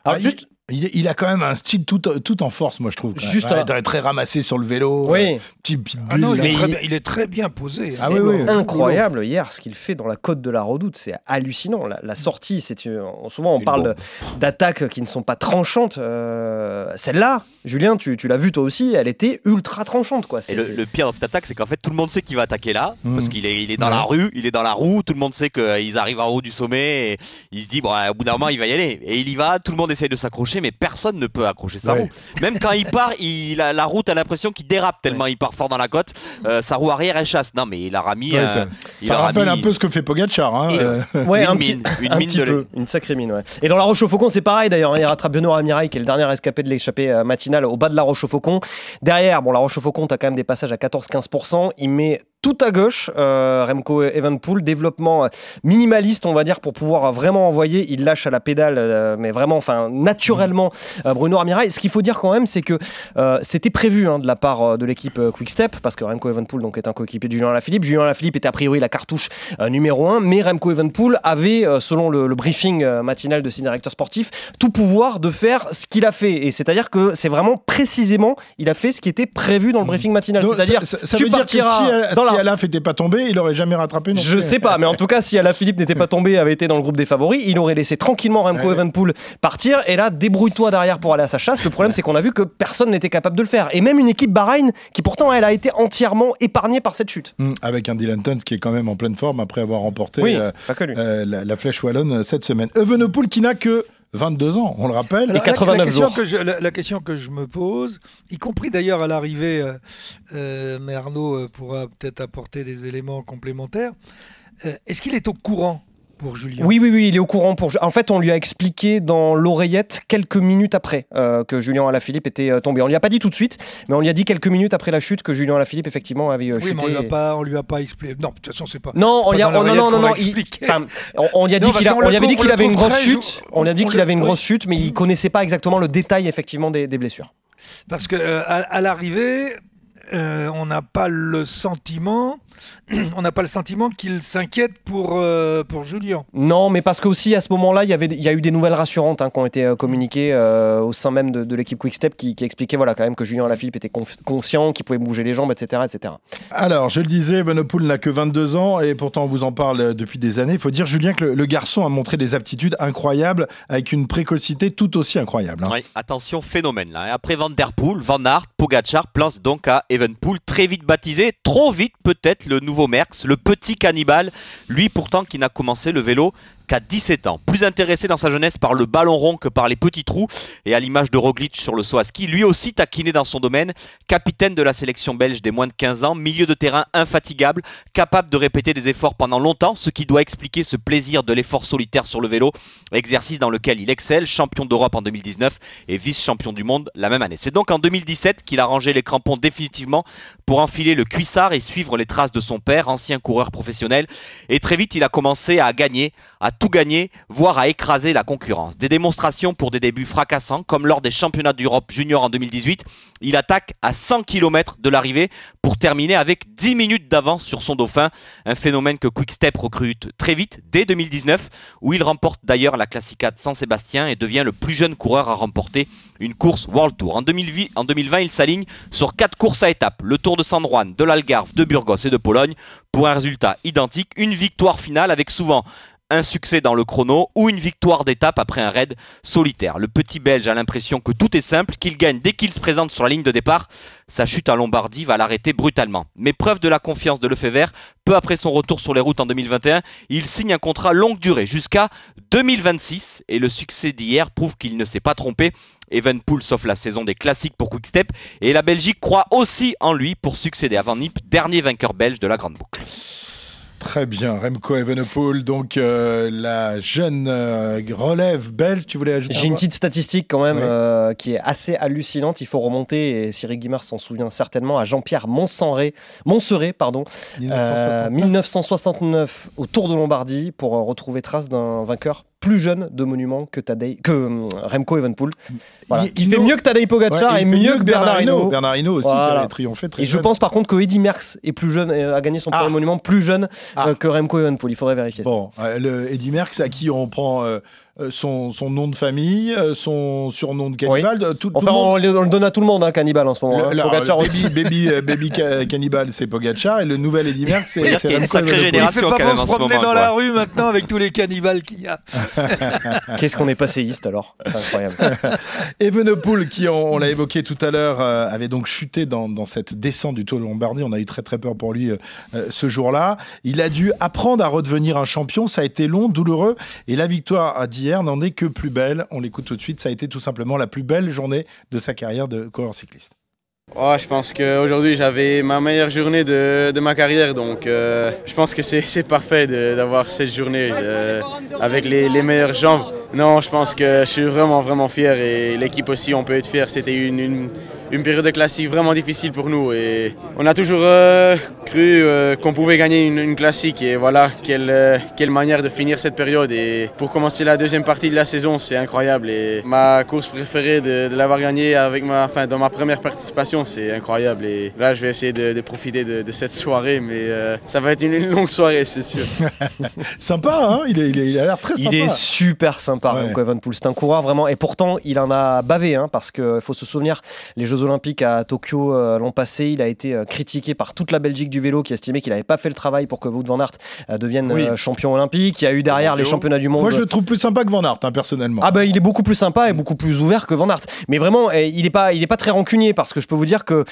Alors, il- juste- il, il a quand même un style tout, tout en force, moi je trouve. Juste Ouais, un- il est très ramassé sur le vélo. Oui. euh, petit pitbull. Ah non, il est, très, il- bien- il est très bien posé. Ah C'est oui, oui. incroyable hier ce qu'il fait dans la côte de la Redoute, c'est hallucinant. La, la sortie, c'est une- souvent on Une parle bombe. d'attaques qui ne sont pas tranchantes. euh, Celle-là, Julien, tu, tu l'as vu toi aussi, elle était ultra tranchante quoi. C'est- Et le, c'est- le pire dans cette attaque, c'est qu'en fait, tout le monde sait qu'il va attaquer là, Mhm. parce qu'il est, il est dans Ouais. la rue, il est dans la roue, tout le monde sait qu'ils arrivent en haut du sommet, et il se dit, bon, au bout d'un moment, il va y aller. Et il y va, tout le monde essaye de s'accrocher, mais personne ne peut accrocher sa Ouais. roue. Même quand il part, il, la, la route a l'impression qu'il dérape tellement il part fort dans la côte. Euh, sa roue arrière, elle chasse. Non, mais il a remis. Ouais, euh, ça- il Ça rappelle un peu ce que fait Pogacar. Hein, Et- euh, Ouais, une un mine, petit, une un mine petit de peu, une sacrée mine. Ouais. Et dans la Roche au Faucon, c'est pareil d'ailleurs. hein, Il rattrape Benoît Amirail, qui est le dernier escapé de l'échappée euh, matinale au bas de la Roche au Faucon. Derrière, bon, la Roche au Faucon, tu as quand même des passages à 14-15%. Il met tout à gauche, euh, Remco Evenpool, développement minimaliste, on va dire, pour pouvoir vraiment envoyer. Il lâche à la pédale, euh, mais vraiment, enfin, naturellement, euh, Bruno Amirail. Ce qu'il faut dire quand même, c'est que euh, c'était prévu hein, de la part de l'équipe Quick Step, parce que Remco Evenpool donc, est un coéquipier de Julien Alaphilippe. Julien Alaphilippe était a priori la cartouche numéro 1, mais Remco Evenpool avait, selon le, le briefing matinal de ses directeurs sportifs, tout pouvoir de faire ce qu'il a fait. Et c'est-à-dire que c'est vraiment précisément, il a fait ce qui était prévu dans le briefing matinal. C'est-à-dire, tu veut dire que si, partiras dans si la- Alaf n'était pas tombé, il aurait jamais rattrapé. Non je sais pas, mais en tout cas, si Alaphilippe n'était pas tombé, avait été dans le groupe des favoris, il aurait laissé tranquillement Remco Ouais. Evenpool partir. Et là, débrouille-toi derrière pour aller à sa chasse. Le problème, c'est qu'on a vu que personne n'était capable de le faire. Et même une équipe Bahreïn, qui pourtant, elle a été entièrement épargnée par cette chute. Hum, Avec un Dylan Tuns qui est quand même en pleine forme après avoir remporté Oui, euh, euh, la, la flèche wallonne euh, cette semaine. Evenepoel qui n'a que 22 ans, on le rappelle. Alors, la- 89 la, question jours. que je, la, la question que je me pose, y compris d'ailleurs à l'arrivée, euh, euh, mais Arnaud euh, pourra peut-être apporter des éléments complémentaires, euh, est-ce qu'il est au courant pour Julien Oui, oui, oui, il est au courant. Pour... En fait, on lui a expliqué dans l'oreillette quelques minutes après euh, que Julien Alaphilippe était euh, tombé. On lui a pas dit tout de suite, mais on lui a dit quelques minutes après la chute que Julien Alaphilippe effectivement avait euh, Oui, mais on chuté. lui a pas, on lui a pas expliqué. Non, de toute façon, c'est pas. Non, on lui a, oh, non, il- enfin, on, on lui a dit qu'il a- on avait dit trouve- qu'il on le avait une grosse chute. On lui a dit on qu'il avait une grosse chute, mais il connaissait pas exactement le détail effectivement des, des blessures. Parce que euh, à, à l'arrivée, euh, on n'a pas le sentiment, on n'a pas le sentiment qu'il s'inquiète pour euh, pour Julien. Non, mais parce qu'aussi à ce moment-là, il y avait, il y a eu des nouvelles rassurantes hein, qui ont été euh, communiquées euh, au sein même de, de l'équipe Quickstep qui, qui expliquaient voilà quand même que Julien Alaphilippe était conscient, qu'il pouvait bouger les jambes, etc., etc. Alors, je le disais, Evenepoel n'a que 22 ans et pourtant on vous en parle depuis des années. Il faut dire, Julien, que le, le garçon a montré des aptitudes incroyables avec une précocité tout aussi incroyable. hein. Oui, attention, phénomène là. Après Van Der Poel, Van Aert, Pogacar place donc à Evenpool, très vite baptisé, trop vite peut-être le nouveau Le petit cannibale, lui pourtant qui n'a commencé le vélo qu'à 17 ans. Plus intéressé dans sa jeunesse par le ballon rond que par les petits trous, et à l'image de Roglic sur le saut à ski, lui aussi taquiné dans son domaine, capitaine de la sélection belge des moins de 15 ans, milieu de terrain infatigable, capable de répéter des efforts pendant longtemps, ce qui doit expliquer ce plaisir de l'effort solitaire sur le vélo, exercice dans lequel il excelle, champion d'Europe en 2019 et vice-champion du monde la même année. C'est donc en 2017 qu'il a rangé les crampons définitivement pour enfiler le cuissard et suivre les traces de son père, ancien coureur professionnel. Et très vite, il a commencé à gagner, à tout gagner, voire à écraser la concurrence. Des démonstrations pour des débuts fracassants, comme lors des championnats d'Europe junior en 2018. Il attaque à 100 km de l'arrivée pour terminer avec 10 minutes d'avance sur son dauphin, un phénomène que Quickstep recrute très vite dès 2019, où il remporte d'ailleurs la Classica de San Sébastien et devient le plus jeune coureur à remporter une course World Tour. En 2020, il s'aligne sur 4 courses à étapes, le Tour de San Juan, de l'Algarve, de Burgos et de Pologne, pour un résultat identique, une victoire finale avec souvent un succès dans le chrono ou une victoire d'étape après un raid solitaire. Le petit Belge a l'impression que tout est simple, qu'il gagne dès qu'il se présente sur la ligne de départ. Sa chute en Lombardie va l'arrêter brutalement. Mais preuve de la confiance de Lefebvre, peu après son retour sur les routes en 2021, il signe un contrat longue durée jusqu'à 2026 et le succès d'hier prouve qu'il ne s'est pas trompé. Evenpool sauf la saison des classiques pour Quickstep et la Belgique croit aussi en lui pour succéder à Van Nip, dernier vainqueur belge de la Grande Boucle. Très bien, Remco Evenepoel, donc euh, la jeune euh, relève belge, tu voulais ajouter J'ai une petite statistique quand même euh, qui est assez hallucinante. Il faut remonter, et Cyril Guimard s'en souvient certainement, à Jean-Pierre Monserré, pardon, 1969. 1969 au Tour de Lombardie pour retrouver trace d'un vainqueur plus jeune de monument que, Tadej, que euh, Remco Evenpool. Voilà. Il, fait mieux que Tadej Pogacar et mieux, que Bernard Hinault. Bernard Hinault aussi qui avait triomphé très Et je pense par contre que Eddy Merckx est plus jeune, euh, a gagné son premier ah. monument plus jeune ah. euh, que Remco Evenpool. Il faudrait vérifier bon, ça. le Eddy Merckx à qui on prend euh, son, son, nom de famille, euh, son surnom de cannibale. Euh, tout, enfin, on, le donne à tout le monde, hein, cannibale en ce moment. Le, hein. baby, baby, baby cannibale, c'est Pogacar, et le nouvel Eddie Merckx, c'est c'est une sacrée génération Il fait pas bon se promener dans la rue maintenant avec tous les cannibales qu'il y a. Qu'est-ce qu'on est passéiste alors? Incroyable. Evenepoel, qui on, l'a évoqué tout à l'heure, avait donc chuté dans, dans, cette descente du Tour de Lombardie. On a eu très très peur pour lui ce jour-là. Il a dû apprendre à redevenir un champion. Ça a été long, douloureux, et la victoire d'hier n'en est que plus belle. On l'écoute tout de suite. Ça a été tout simplement la plus belle journée de sa carrière de coureur cycliste. Oh, je pense qu'aujourd'hui j'avais ma meilleure journée de, ma carrière, donc euh, je pense que c'est parfait d'avoir cette journée euh, avec les, meilleures jambes. Non, je pense que je suis vraiment vraiment fier et l'équipe aussi on peut être fier. C'était une une période classique vraiment difficile pour nous. Et on a toujours euh, cru euh, qu'on pouvait gagner une, classique. Et voilà, quelle, euh, quelle manière de finir cette période. Et pour commencer la deuxième partie de la saison, c'est incroyable. Et ma course préférée de, l'avoir gagnée avec ma, enfin, dans ma première participation, c'est incroyable. Et là, je vais essayer de, profiter de, cette soirée, mais ça va être une, longue soirée, c'est sûr. sympa, hein il, est, il, a l'air très sympa. Il est super sympa, ouais. Evenpool. C'est un coureur vraiment. Et pourtant, il en a bavé, hein, parce qu'il faut se souvenir, les Jeux Olympiques à Tokyo euh, l'an passé. Il a été euh, critiqué par toute la Belgique du vélo qui estimait qu'il n'avait pas fait le travail pour que Wout van Aert euh, devienne champion olympique. Il y a eu derrière les championnats du monde. Moi, je le trouve plus sympa que Van Aert, hein, personnellement. Ah bah, il est beaucoup plus sympa et beaucoup plus ouvert que Van Aert. Mais vraiment, eh, il n'est pas, il est pas très rancunier parce que je peux vous dire que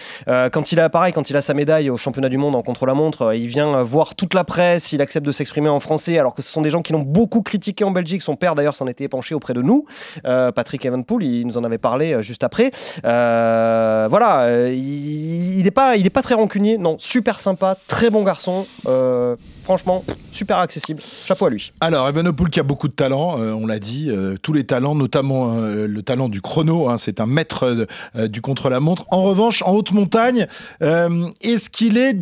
quand il a pareil, quand il a sa médaille au championnat du monde en contre-la-montre, il vient voir toute la presse, il accepte de s'exprimer en français, alors que ce sont des gens qui l'ont beaucoup critiqué en Belgique. Son père d'ailleurs s'en était épanché auprès de nous, Patrick Evenpool, il nous en avait parlé juste après. voilà, euh, il n'est pas, très rancunier, non, super sympa, très bon garçon. Euh, franchement, super accessible. Chapeau à lui. Alors, Evenepoel qui a beaucoup de talent, euh, on l'a dit, tous les talents, notamment le talent du chrono. Hein, c'est un maître du contre-la-montre. En revanche, en haute montagne, est-ce qu'il est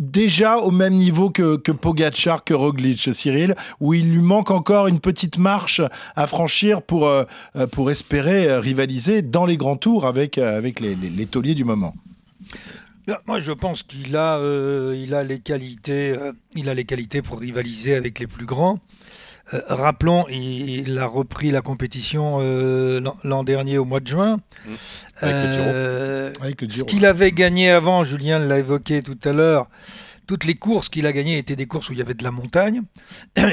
déjà au même niveau que, que Pogacar, que Roglic, Cyril, où il lui manque encore une petite marche à franchir pour, euh, pour espérer euh, rivaliser dans les grands tours avec, euh, avec les, les, tauliers du moment moi, je pense qu'il a, il a les qualités, il a les qualités pour rivaliser avec les plus grands. Rappelons, il, a repris la compétition l'an dernier au mois de juin. Mmh. Avec le Ce qu'il avait gagné avant, Julien l'a évoqué tout à l'heure, toutes les courses qu'il a gagnées étaient des courses où il y avait de la montagne.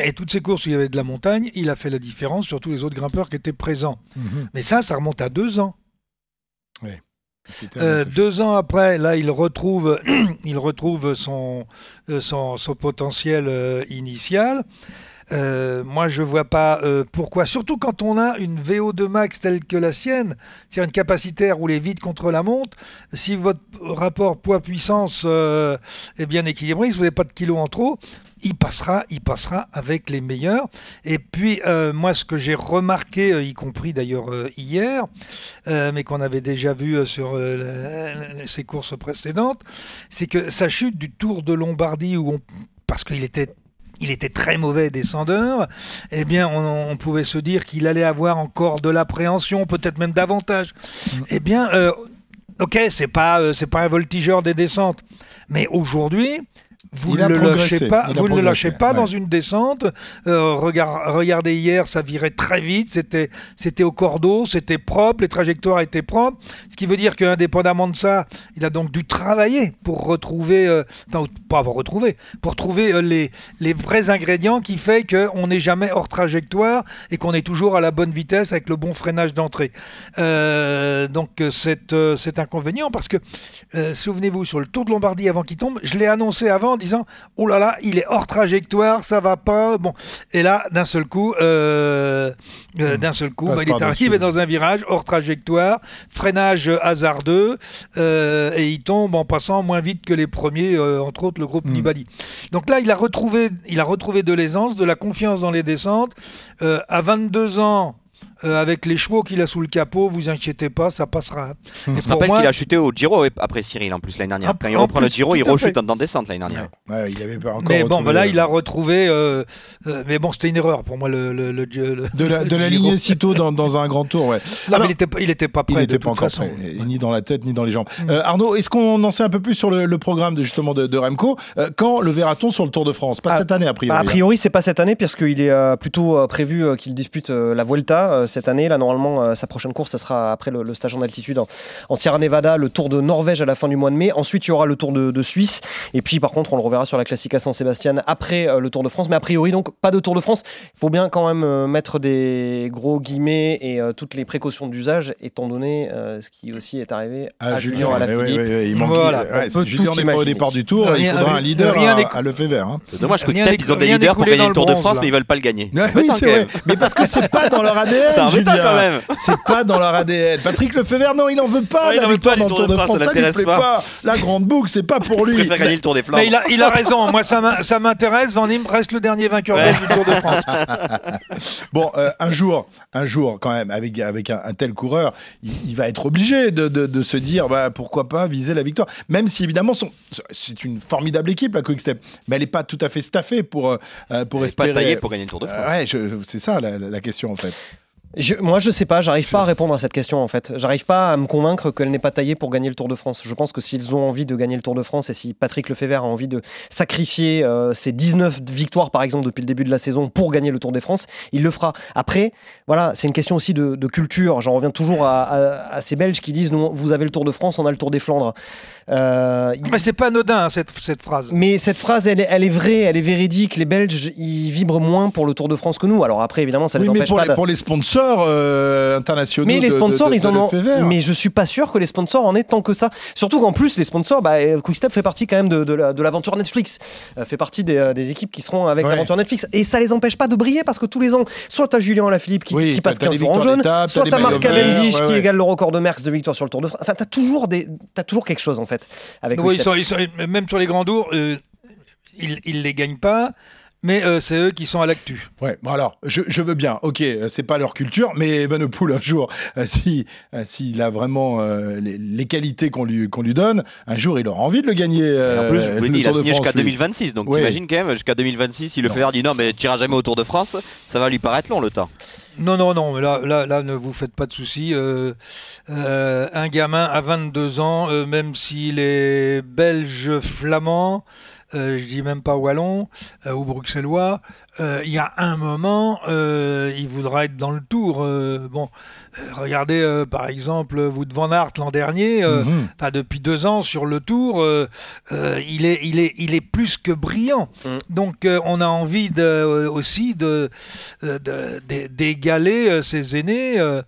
Et toutes ces courses où il y avait de la montagne, il a fait la différence sur tous les autres grimpeurs qui étaient présents. Mhm. Mais ça, ça remonte à deux ans. Euh, deux ans après, là, il retrouve, il retrouve son, euh, son, son potentiel euh, initial. Euh, moi, je vois pas euh, pourquoi. Surtout quand on a une VO2 max telle que la sienne, c'est-à-dire une capacité à rouler vite contre la montre. Si votre rapport poids-puissance euh, est bien équilibré, si vous n'avez pas de kilos en trop, il passera, il passera avec les meilleurs. Et puis, moi, ce que j'ai remarqué, y compris d'ailleurs hier, mais qu'on avait déjà vu sur ces courses précédentes, c'est que sa chute du Tour de Lombardie, où parce qu'il était il était très mauvais descendeur, eh bien, on, on pouvait se dire qu'il allait avoir encore de l'appréhension, peut-être même davantage. Eh bien, euh, ok, c'est pas, euh, c'est pas un voltigeur des descentes, mais aujourd'hui. Vous Il ne le lâchez pas, vous ne lâchez pas ouais. dans une descente. Euh, regard- regardez hier, ça virait très vite. C'était, c'était au cordeau, c'était propre, les trajectoires étaient propres. Ce qui veut dire qu'indépendamment de ça, il a donc dû travailler pour retrouver, euh, enfin pas avoir retrouvé, pour trouver euh, les, les vrais ingrédients qui fait qu'on n'est jamais hors trajectoire et qu'on est toujours à la bonne vitesse avec le bon freinage d'entrée. Euh, donc c'est, c'est inconvénient parce que souvenez-vous sur le Tour de Lombardie avant qu'il tombe, je l'ai annoncé avant en disant oh là là, il est hors trajectoire, ça va pas. Bon, et là d'un seul coup, euh, euh, d'un seul coup, bah, il est arrivé dans un virage hors trajectoire, freinage hasardeux euh, et il tombe en passant moins vite que les premiers, euh, entre autres le groupe Mm. Nibali. Donc là, il a retrouvé, il a retrouvé de l'aisance, de la confiance dans les descentes. À 22 ans. Euh, avec les chevaux qu'il a sous le capot, vous inquiétez pas, ça passera. Et On se rappelle moi- qu'il a chuté au Giro après Cyril en plus l'année dernière. En- Quand il en reprend le Giro, il rechute en descente l'année dernière. Ouais, il avait pas encore Mais bon, bah là, il a retrouvé. euh, euh, mais bon, c'était une erreur pour moi, le. le, le- le- de la, de la lignée si tôt dans, dans un grand tour, ouais. Non, Alors- mais il était, pas- il était pas Il prêt. n'était de pas encore façon. prêt, ni dans la tête, ni dans les jambes. Euh, Arnaud, est-ce qu'on en sait un peu plus sur le, le programme de, justement de, de Remco Euh, Quand le verra-t-on sur le Tour de France? Pas Ah, cette année, a priori. Bah, a priori, c'est pas cette année, puisqu'il est plutôt prévu qu'il dispute la Vuelta cette année. Là, normalement, euh, sa prochaine course, ça sera après le, le stage en altitude en, en Sierra Nevada, le Tour de Norvège à la fin du mois de mai. Ensuite, il y aura le Tour de, de Suisse. Et puis, par contre, on le reverra sur la Classica San-Sébastien après euh, le Tour de France. Mais a priori, donc, pas de Tour de France. Il faut bien quand même euh, mettre des gros guillemets et euh, toutes les précautions d'usage, étant donné euh, ce qui aussi est arrivé à, Ah, Julien à la Philippe. ouais, ouais, il manque. Voilà, ouais, si Julien n'est pas au départ du Tour, Rien- il faudra un leader rien à, à le fait vert. hein. C'est dommage que ils ont des leaders pour gagner dans le Tour de France, là. mais ils veulent pas le gagner. Oui, vrai. même. Mais parce que c'est pas dans leur ADN. C'est Julien. quand même. C'est pas dans leur ADN. Patrick Lefebvre, non, il en veut pas. Ouais, il la en veut victoire pas du dans le Tour de France, ça l'intéresse pas. pas. La grande boucle, c'est pas pour Il lui. préfère gagner le Tour des Flandres. Mais il a, il a raison. Moi, ça m'in- ça m'intéresse. Van Im reste le dernier vainqueur Ouais. belge du Tour de France. Bon, euh, un jour, un jour, quand même, avec, avec un, un tel coureur, il, il va être obligé de, de- de se dire bah, pourquoi pas viser la victoire. Même si, évidemment, c'est une formidable équipe, la Quick-Step, mais elle n'est pas tout à fait staffée pour, euh, pour Il est espérer. pas taillé pour gagner le Tour de France. Euh, ouais, c'est ça la question, en fait. Je- moi, je sais pas, j'arrive pas à répondre à cette question en fait. J'arrive pas à me convaincre qu'elle n'est pas taillée pour gagner le Tour de France. Je pense que s'ils ont envie de gagner le Tour de France et si Patrick Lefebvre a envie de sacrifier euh, ses 19 victoires par exemple depuis le début de la saison pour gagner le Tour de France, il le fera. Après, voilà, c'est une question aussi de, de culture. J'en reviens toujours à, à- à ces Belges qui disent non, vous avez le Tour de France, on a le Tour des Flandres. Euh, Mais c'est pas anodin hein, cette, cette phrase. mais cette phrase, elle est, elle est vraie, elle est véridique. Les Belges, ils vibrent moins pour le Tour de France que nous. Alors après, évidemment, ça Oui, les mais empêche pour pas les, de- pour les sponsors euh, internationaux. mais les de- de- sponsors, de- ils en ont. Mais je suis pas sûr que les sponsors en aient tant que ça. Surtout qu'en plus, les sponsors, bah, euh, Quickstep fait partie quand même de, de la- de l'aventure Netflix. Euh, fait partie des, des équipes qui seront avec Ouais. l'aventure Netflix. Et ça les empêche pas de briller parce que tous les ans, soit t'as Julien Alaphilippe qui, Oui, qui passe t'as- t'as 15 des jours en jaune, soit t'as Marc Cavendish ouais, qui égale le record de Merckx de victoire sur le Tour de France. Enfin, t'as toujours, des, t'as toujours quelque chose en fait avec Oui, ils Quickstep. sont- ils sont- même sur les grands tours, euh, ils, ils les gagnent pas. Mais euh, c'est eux qui sont à l'actu. Ouais, bon alors, je, je veux bien, ok, euh, c'est pas leur culture, mais Evenepoel, un jour, euh, si, euh, s'il a vraiment euh, les, les qualités qu'on lui, qu'on lui donne, un jour, il aura envie de le gagner. Et euh, en plus, je vous le l'ai dit, il a signé France, jusqu'à lui. 2026. Donc Ouais. t'imagines quand même, jusqu'à 2026, si le Federer dit non, mais tu iras jamais au Tour de France, ça va lui paraître long le temps. Non, non, non, mais là, là, là ne vous faites pas de soucis. Euh, euh, un gamin à 22 ans, euh, même s'il est belge flamand, euh, je dis même pas wallon euh, ou bruxellois, euh, il y a un moment, euh, il voudra être dans le tour. euh, bon, euh, regardez euh, par exemple Wout van Aert l'an dernier, euh, enfin, depuis deux ans sur le tour, euh, euh, il, est, il, est, il est plus que brillant. Mm. Donc euh, on a envie de, euh, aussi de, euh, de- de- d'égaler euh, ses aînés. euh.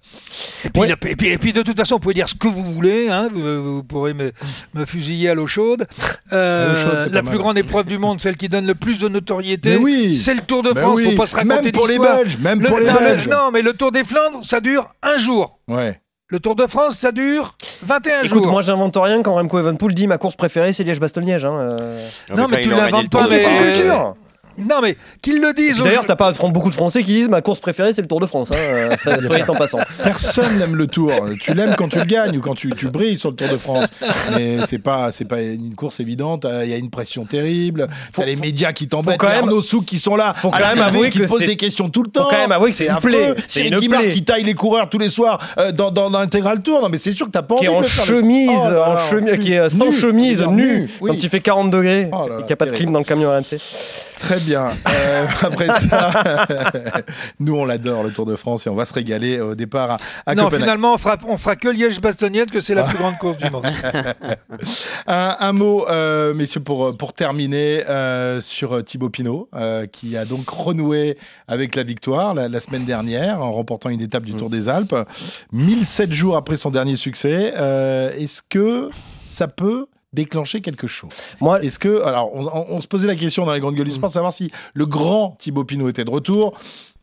Et, puis, Ouais. la- et, puis, et puis, de toute façon, vous pouvez dire ce que vous voulez, hein, vous, vous pourrez me, me fusiller à l'eau chaude. Euh, la plus mal. grande épreuve du monde, celle qui donne le plus de notoriété, oui. c'est le Tour de Ben France. oui, Faut pas se raconter même pour les. Belges, même Le- pour les non, le- Belges. non, mais le Tour des Flandres, ça dure un jour. Ouais. Le Tour de France, ça dure 21 Écoute, jours. moi j'invente rien quand Remco Evenepoel dit ma course préférée c'est Liège-Bastogne-Liège. Hein. euh. Non, mais quand tu l'inventes Tour pas, mais- Non, mais qu'ils le disent. D'ailleurs, t'as pas beaucoup de Français qui disent ma course préférée, c'est le Tour de France. Hein, euh, en passant. Personne n'aime le Tour. Tu l'aimes quand tu le gagnes ou quand tu, tu brilles sur le Tour de France. Mais c'est pas, c'est pas une course évidente. Il y a une pression terrible. Faut, les médias qui t'embêtent. Quand même nos Souk qui sont là. Faut quand même avouer qui posent des questions tout le temps. Faut quand même avouer que c'est un plaie. C'est une plaie. qui taille les coureurs tous les soirs euh, dans, dans l'intégral Tour. Non, mais c'est sûr que t'as pas qui est en chemise, oh en chemise, qui est sans chemise, nu, quand il fait 40 degrés oh et qu'il n'y a pas de clim dans le camion RMC. Très bien. Euh, après ça, nous on l'adore le Tour de France et on va se régaler au départ à, non, finalement on fera, on fera que Liège-Bastognette que c'est la plus grande course du monde. un, mot, euh, messieurs, pour, pour terminer euh, sur Thibaut Pinot qui a donc renoué avec la victoire la, semaine dernière en remportant une étape du Tour des Alpes. 1007 jours après son dernier succès. Est-ce que ça peut déclencher quelque chose. Moi, est-ce que, alors, on, se posait la question dans les grandes gueules du sport, savoir si le grand Thibaut Pinot était de retour.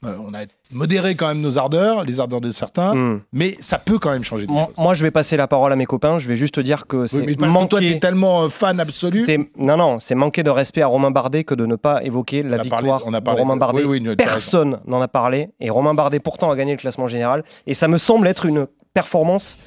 Euh, on a modéré quand même nos ardeurs, les ardeurs de certains, hmm. mais ça peut quand même changer. moi, je vais passer la parole à mes copains. Je vais juste te dire que c'est oui, toi, es tellement euh, fan absolu. Non, non, c'est manquer de respect à Romain Bardet que de ne pas évoquer la victoire on a parlé de Romain Bardet. Personne n'en a parlé et Romain Bardet pourtant a gagné le classement général et ça me semble être une performance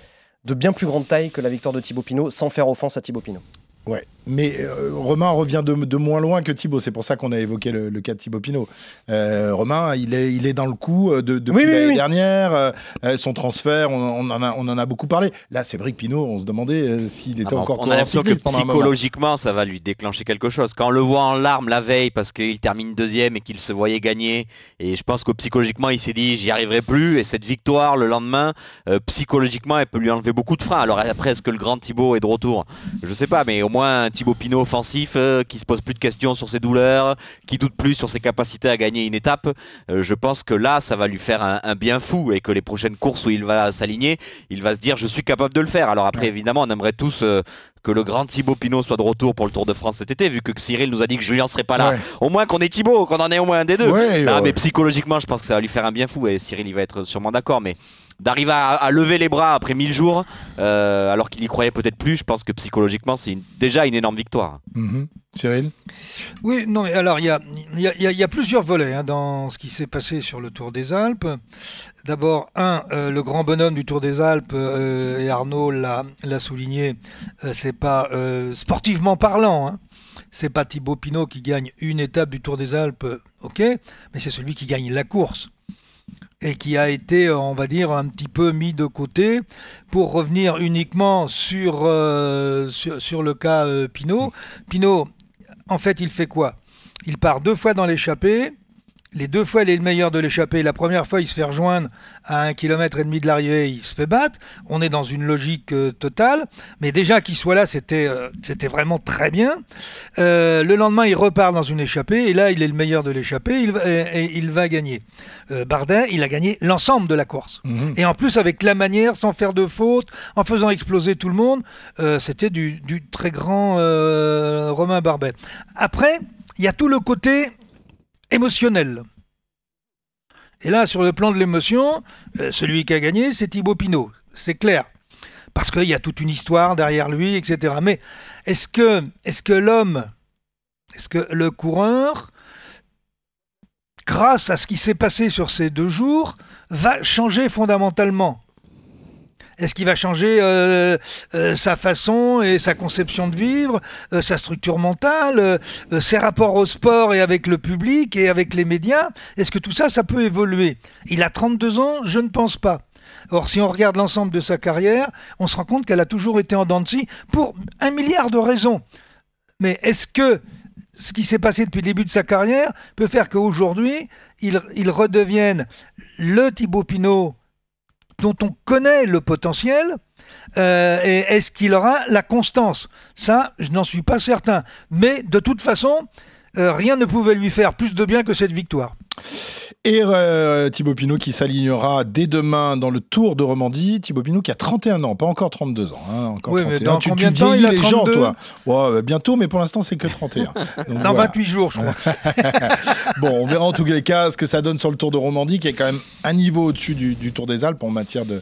de bien plus grande taille que la victoire de Thibaut Pinot, sans faire offense à Thibaut Pinot. Ouais, mais euh, Romain revient de, moins loin que Thibaut. C'est pour ça qu'on a évoqué le, cas de Thibaut Pinot. Euh, Romain, il est, il est dans le coup euh, de, depuis l'année dernière. son transfert, on, en a, on en a beaucoup parlé. Là, c'est vrai que Pinot, on se demandait s'il était ah encore. On a l'impression que psychologiquement, ça va lui déclencher quelque chose. Quand on le voit en larmes la veille parce qu'il termine deuxième et qu'il se voyait gagner, et je pense que psychologiquement, il s'est dit j'y arriverai plus. Et cette victoire le lendemain, psychologiquement, elle peut lui enlever beaucoup de freins. Alors après, est-ce que le grand Thibaut est de retour? Je sais pas, mais au moins Thibaut Pinot offensif euh, qui se pose plus de questions sur ses douleurs, qui doute plus sur ses capacités à gagner une étape. Euh, je pense que là, ça va lui faire un, bien fou et que les prochaines courses où il va s'aligner, il va se dire je suis capable de le faire. Alors après, évidemment, on aimerait tous euh, que le grand Thibaut Pinot soit de retour pour le Tour de France cet été, vu que Cyril nous a dit que Julien serait pas là. Au moins qu'on ait Thibaut, qu'on en ait au moins un des deux. mais psychologiquement, je pense que ça va lui faire un bien fou et Cyril, il va être sûrement d'accord. Mais d'arriver à, lever les bras après 1000 jours, euh, alors qu'il y croyait peut-être plus, je pense que psychologiquement, c'est déjà une énorme victoire. Mhm. Cyril Oui, non, alors il y a, y a, plusieurs volets hein, dans ce qui s'est passé sur le Tour des Alpes. D'abord, un, euh, le grand bonhomme du Tour des Alpes, euh, et Arnaud l'a souligné, c'est pas sportivement parlant. Hein, c'est pas Thibaut Pinot qui gagne une étape du Tour des Alpes, ok, mais c'est celui qui gagne la course et qui a été, on va dire, un petit peu mis de côté pour revenir uniquement sur, euh, sur, le cas euh, Pinot. Pinot, en fait, il fait quoi? Il part deux fois dans l'échappée, les deux fois, il est le meilleur de l'échappée. La première fois, il se fait rejoindre à un kilomètre et demi de l'arrivée, il se fait battre. On est dans une logique euh, totale. Mais déjà qu'il soit là, c'était euh, c'était vraiment très bien. Euh, le lendemain, il repart dans une échappée. Et là, il est le meilleur de l'échappée. Il, et, il va gagner. Bardet, il a gagné l'ensemble de la course. Mhm. Et en plus, avec la manière, sans faire de faute, en faisant exploser tout le monde, c'était du, du, très grand Romain Bardet. Après, il y a tout le côté émotionnel. Et là, sur le plan de l'émotion, euh, celui qui a gagné, c'est Thibaut Pinot. C'est clair. Parce qu'il y a toute une histoire derrière lui, etc. Mais est-ce que, est que l'homme, est-ce que le coureur, grâce à ce qui s'est passé sur ces deux jours, va changer fondamentalement? Est-ce qu'il va changer euh, euh, sa façon et sa conception de vivre, euh, sa structure mentale, ses rapports au sport et avec le public et avec les médias? Est-ce que tout ça, ça peut évoluer? Il a 32 ans Je ne pense pas. Or, si on regarde l'ensemble de sa carrière, on se rend compte qu'elle a toujours été en dents pour un milliard de raisons. Mais est-ce que ce qui s'est passé depuis le début de sa carrière peut faire qu'aujourd'hui, il, il redevienne le Thibaut Pinot dont on connaît le potentiel, euh, et est-ce qu'il aura la constance? Ça, je n'en suis pas certain. Mais de toute façon, euh, rien ne pouvait lui faire plus de bien que cette victoire. Et euh, Thibaut Pinot qui s'alignera dès demain dans le Tour de Romandie. Thibaut Pinot qui a 31 ans, pas encore 32 ans. Hein, encore oui, mais dans tu, combien de temps il a les gens, toi ouais, Bientôt, mais pour l'instant, c'est que 31. dans 28 jours, je crois. bon, on verra en tous les cas ce que ça donne sur le Tour de Romandie, qui est quand même un niveau au-dessus du, Tour des Alpes en matière de,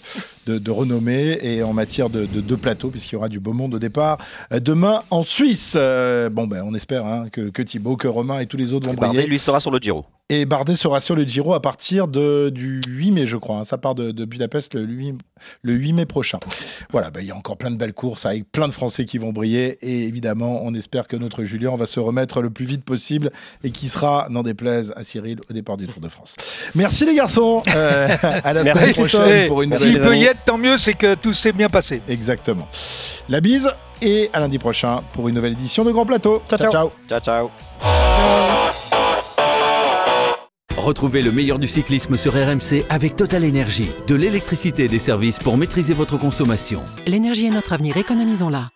de, renommée et en matière de, de, plateau, puisqu'il y aura du beau monde au départ demain en Suisse. bon, ben, on espère hein, que, que Thibaut, que Romain et tous les autres vont briller. lui sera sur le Giro. Et Bardet sera sur le Giro à partir de, du 8 mai, je crois. Hein. Ça part de, Budapest le 8, le 8, mai prochain. Voilà, ben, il y a encore plein de belles courses avec plein de Français qui vont briller. Et évidemment, on espère que notre Julien va se remettre le plus vite possible et qui sera, n'en déplaise à Cyril, au départ du Tour de France. Merci les garçons. Euh, à la semaine prochaine pour une S'il peut y être, tant mieux, c'est que tout s'est bien passé. Exactement. La bise et à lundi prochain pour une nouvelle édition de Grand Plateau. ciao. Ciao, ciao. ciao. Retrouvez le meilleur du cyclisme sur RMC avec Total Énergie. De l'électricité et des services pour maîtriser votre consommation. L'énergie est notre avenir, économisons-la.